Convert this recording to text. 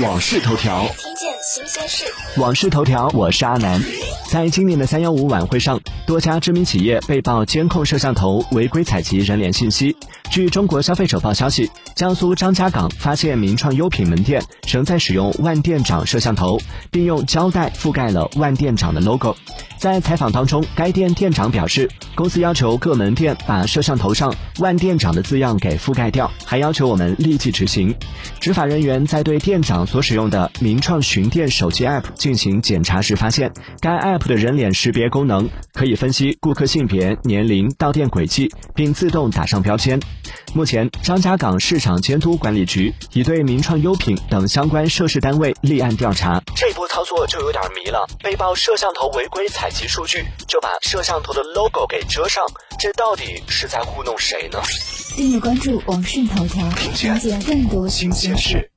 往事头条，听见新鲜事。往事头条，我是阿南。在今年的三幺五晚会上，多家知名企业被曝监控摄像头违规采集人脸信息。据中国消费者报消息，江苏张家港发现名创优品门店仍在使用万店长摄像头，并用胶带覆盖了万店长的 logo。在采访当中，该店店长表示，公司要求各门店把摄像头上万店长的字样给覆盖掉，还要求我们立即执行。执法人员在对店长所使用的名创巡店手机 App 进行检查时，发现该 App 的人脸识别功能可以分析顾客性别、年龄、到店轨迹，并自动打上标签。目前，张家港市场监督管理局已对名创优品等相关涉事单位立案调查。这波操作就有点迷了，被曝摄像头违规采及数据，就把摄像头的 logo 给遮上，这到底是在糊弄谁呢？订阅关注网讯头条，了解更多新鲜事。